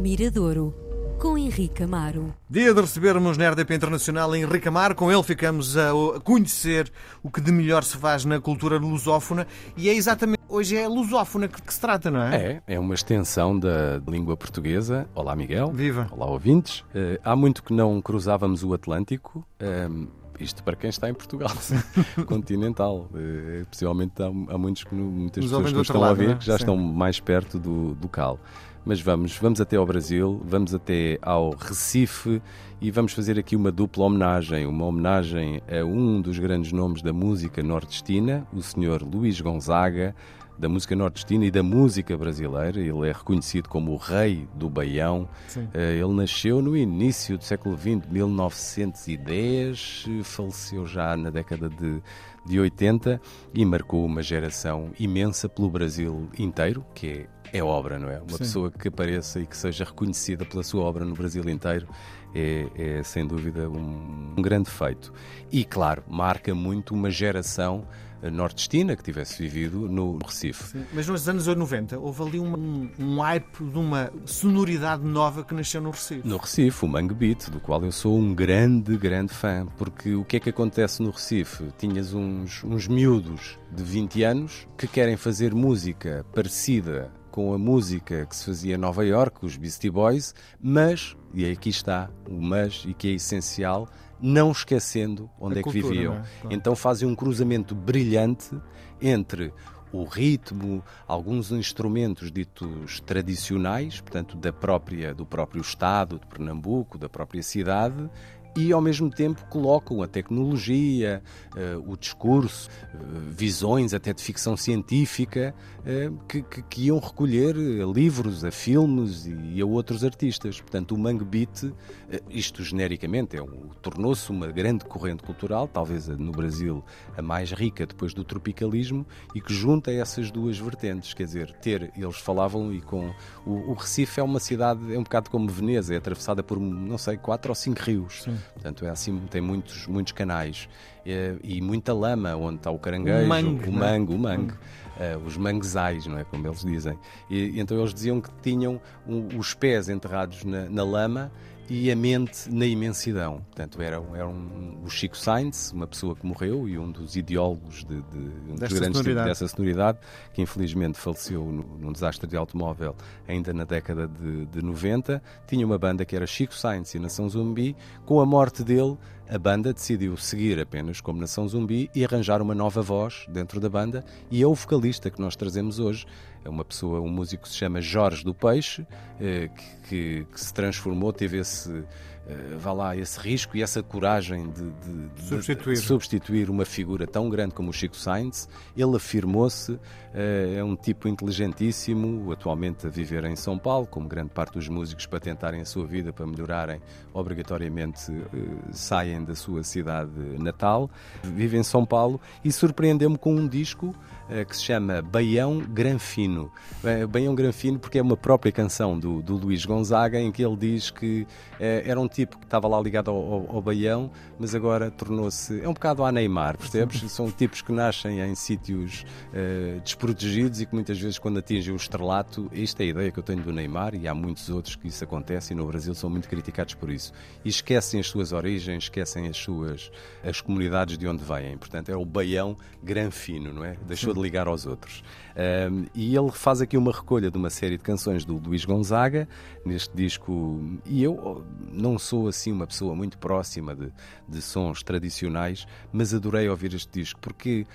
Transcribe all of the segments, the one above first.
Miradouro, com Henrique Amaro. Dia de recebermos na RDP Internacional Henrique Amaro. Com ele ficamos a conhecer o que de melhor se faz na cultura lusófona e é exatamente hoje é lusófona que, que se trata, não é? É, é uma extensão da língua portuguesa. Olá, Miguel. Viva. Olá, ouvintes. Uh, há muito que não cruzávamos o Atlântico. Uh, isto para quem está em Portugal continental. Uh, possivelmente há, há muitos que, muitas Nos pessoas que nos estão lado, a ver é? que já Sim. estão mais perto do, do cal. Mas vamos, vamos até ao Brasil, vamos até ao Recife e vamos fazer aqui uma dupla homenagem, uma homenagem a um dos grandes nomes da música nordestina, o senhor Luís Gonzaga, da música nordestina e da música brasileira. Ele é reconhecido como o rei do Baião. Sim. Eh, Ele nasceu no início do século XX, 1910, eh, faleceu já na década de, de 80 e marcou uma geração imensa pelo Brasil inteiro, que é, é obra, não é? Uma Sim. pessoa que apareça e que seja reconhecida pela sua obra no Brasil inteiro é, é, sem dúvida um, um grande feito. E claro, marca muito uma geração eh, nordestina que tivesse vivido no Recife. Sim. Mas nos anos 90 houve ali uma- um, um hype de uma sonoridade nova que nasceu no Recife. No Recife, o Mangue Beat, do qual eu sou um grande, grande fã, porque o que é que acontece no Recife? Tinhas uns, uns miúdos de 20 anos que querem fazer música parecida com a música que se fazia em Nova York, os Beastie Boys, mas, e aqui está o mas, e que é essencial, não esquecendo onde A é que cultura, viviam. não é? Claro. Então fazem um cruzamento brilhante entre o ritmo, alguns instrumentos ditos tradicionais, portanto da própria do próprio estado de Pernambuco, da própria cidade, e ao mesmo tempo colocam a tecnologia, eh, o discurso, eh, visões até de ficção científica eh, que, que- que iam recolher a livros, a filmes e a outros artistas. Portanto, o Mangue Beat, isto genericamente, é um- tornou-se uma grande corrente cultural, talvez no Brasil a mais rica depois do tropicalismo, e que junta essas duas vertentes. Quer dizer, ter, eles falavam e com. O, o Recife é uma cidade, é um bocado como Veneza, é atravessada por, não sei, quatro ou cinco rios. Sim. Portanto, é assim, tem muitos, muitos canais eh, e muita lama, onde está o caranguejo, O mangue, o é? mangue, o mangue. eh, os manguezais, não é? Como eles dizem. E, e então eles diziam que tinham um- os pés enterrados na, na lama e a mente na imensidão. Portanto, era, era um, o Chico Sainz, uma pessoa que morreu e um dos ideólogos de, de, um dos grandes sonoridade. dessa sonoridade, que infelizmente faleceu no- num desastre de automóvel ainda na década de, de 90. Tinha uma banda que era Chico Sainz e Nação Zumbi. Com a morte dele, a banda decidiu seguir apenas como Nação Zumbi e arranjar uma nova voz dentro da banda. E é o vocalista que nós trazemos hoje. É uma pessoa, um músico que se chama Jorge do Peixe, eh, que, que- que se transformou, teve esse, eh, vá lá, esse risco e essa coragem de, de- de- Substituir. de substituir uma figura tão grande como o Chico Sainz. Ele afirmou-se, eh, é um tipo inteligentíssimo, atualmente a viver em São Paulo, como grande parte dos músicos para tentarem a sua vida, para melhorarem, obrigatoriamente eh, saem da sua cidade natal, vive em São Paulo e surpreendeu-me com um disco que se chama Baião Granfino. Baião Granfino porque é uma própria canção do, do Luís Gonzaga em que ele diz que era um tipo que estava lá ligado ao, ao, ao Baião, mas agora tornou-se. É um bocado a Neymar, percebes? São tipos que nascem em sítios eh, desprotegidos e que muitas vezes, quando atingem o estrelato, esta é a ideia que eu tenho do Neymar e há muitos outros que isso acontece e no Brasil são muito criticados por isso. E esquecem as suas origens, esquecem as suas as comunidades de onde vêm. Portanto, é o Baião Granfino, não é? Deixou de ligar aos outros. Ahm, e ele faz aqui uma recolha de uma série de canções do Luís Gonzaga neste disco. E eu oh, não sou assim uma pessoa muito próxima de, de sons tradicionais, mas adorei ouvir este disco porque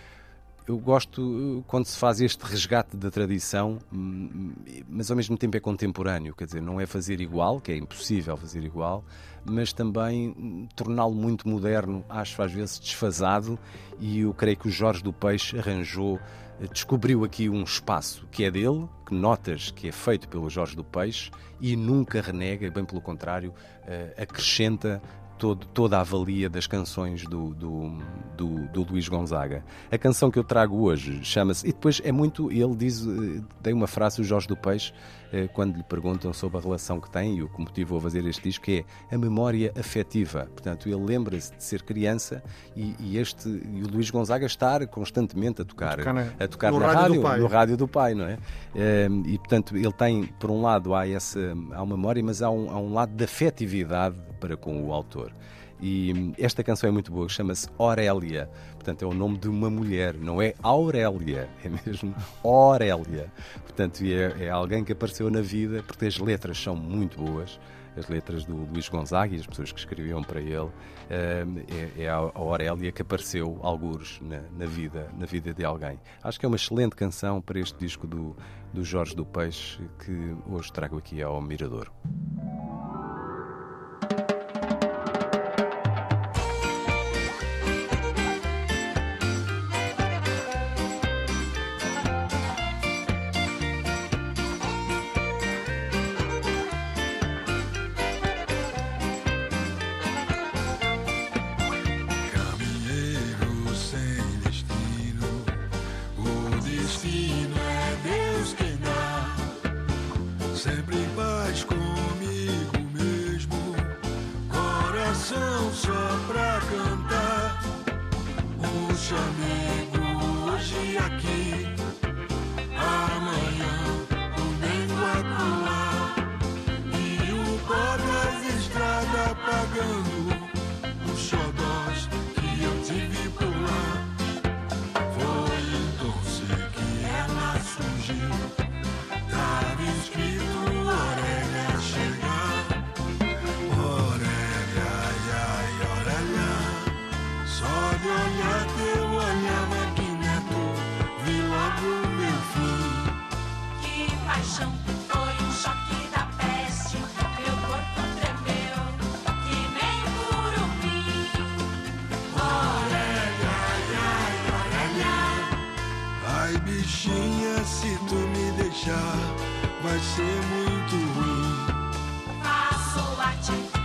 eu gosto uh, quando se faz este resgate da tradição, hum, mas ao mesmo tempo é contemporâneo, quer dizer, não é fazer igual, que é impossível fazer igual, mas também hum, torná-lo muito moderno, acho às vezes desfasado, e eu creio que o Jorge do Peixe arranjou, eh, descobriu aqui um espaço que é dele, que notas que é feito pelo Jorge do Peixe, e nunca renega, bem pelo contrário, eh, acrescenta todo, toda a valia das canções do, do, do, do, Luís Gonzaga. A canção que eu trago hoje chama-se. E depois é muito. Ele diz. Eh, tem uma frase, o Jorge do Peixe, eh, quando lhe perguntam sobre a relação que tem e o que motivou a fazer este disco, que é a memória afetiva. Portanto, ele lembra-se de ser criança e, e, este, e o Luís Gonzaga estar constantemente a tocar, a tocar, na, a tocar na rádio, rádio no rádio do pai, não é? Eh, e portanto, ele tem, por um lado, há essa há uma memória, mas há um, há um lado de afetividade para com o autor. E esta canção é muito boa, chama-se Aurélia. Portanto, é o nome de uma mulher, não é Aurélia, é mesmo Aurélia. Portanto, é, é alguém que apareceu na vida, porque as letras são muito boas as letras do Luís Gonzaga e as pessoas que escreviam para ele, é, é a Aurélia que apareceu, algures, na, na, vida, na vida de alguém. Acho que é uma excelente canção para este disco do, do Jorge do Peixe que hoje trago aqui ao Mirador. chamego hoje aqui. Vai ser muito ruim. Faço arte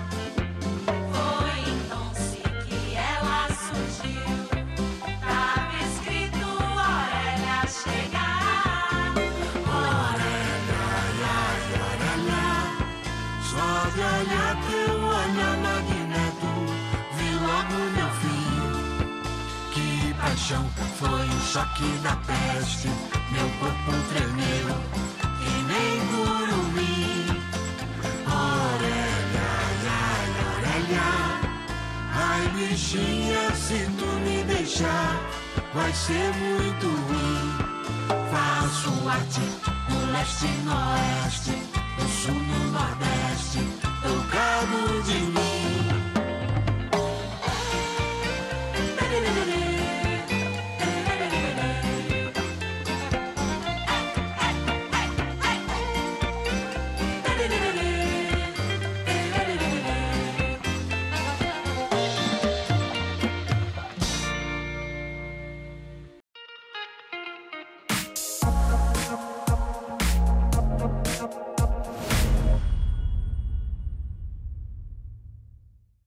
choque da peste. Meu corpo tremeu, que nem gurumi. Aurélia, ai, Aurélia. Ai, bichinha, se tu me deixar, vai ser muito ruim. Faço arte no leste e no oeste,